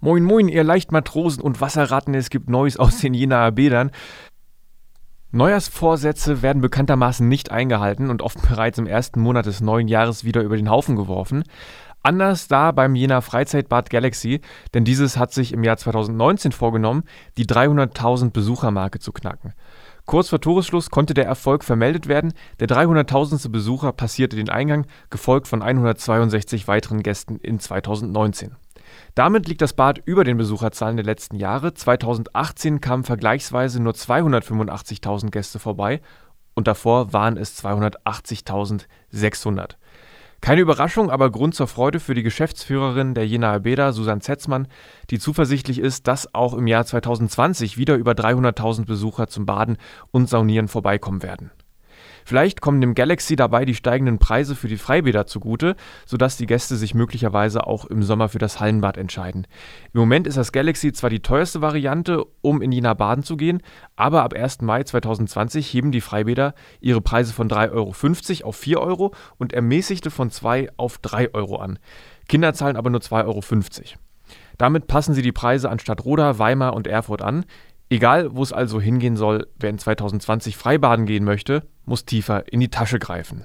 Moin moin, ihr Leichtmatrosen und Wasserratten, es gibt Neues aus den Jenaer Bädern. Neujahrsvorsätze werden bekanntermaßen nicht eingehalten und oft bereits im ersten Monat des neuen Jahres wieder über den Haufen geworfen. Anders da beim Jena Freizeitbad Galaxy, denn dieses hat sich im Jahr 2019 vorgenommen, die 300.000 Besuchermarke zu knacken. Kurz vor Toresschluss konnte der Erfolg vermeldet werden. Der 300.000. Besucher passierte den Eingang, gefolgt von 162 weiteren Gästen in 2019. Damit liegt das Bad über den Besucherzahlen der letzten Jahre. 2018 kamen vergleichsweise nur 285.000 Gäste vorbei und davor waren es 280.600. Keine Überraschung, aber Grund zur Freude für die Geschäftsführerin der Jenaer Bäder, Susanne Zetzmann, die zuversichtlich ist, dass auch im Jahr 2020 wieder über 300.000 Besucher zum Baden und Saunieren vorbeikommen werden. Vielleicht kommen dem Galaxy dabei die steigenden Preise für die Freibäder zugute, sodass die Gäste sich möglicherweise auch im Sommer für das Hallenbad entscheiden. Im Moment ist das Galaxy zwar die teuerste Variante, um in Jena baden zu gehen, aber ab 1. Mai 2020 heben die Freibäder ihre Preise von 3,50 Euro auf 4 Euro und ermäßigte von 2 auf 3 Euro an. Kinder zahlen aber nur 2,50 Euro. Damit passen sie die Preise an Stadtroda, Weimar und Erfurt an. Egal, wo es also hingehen soll, wer in 2020 Freibaden gehen möchte, muss tiefer in die Tasche greifen.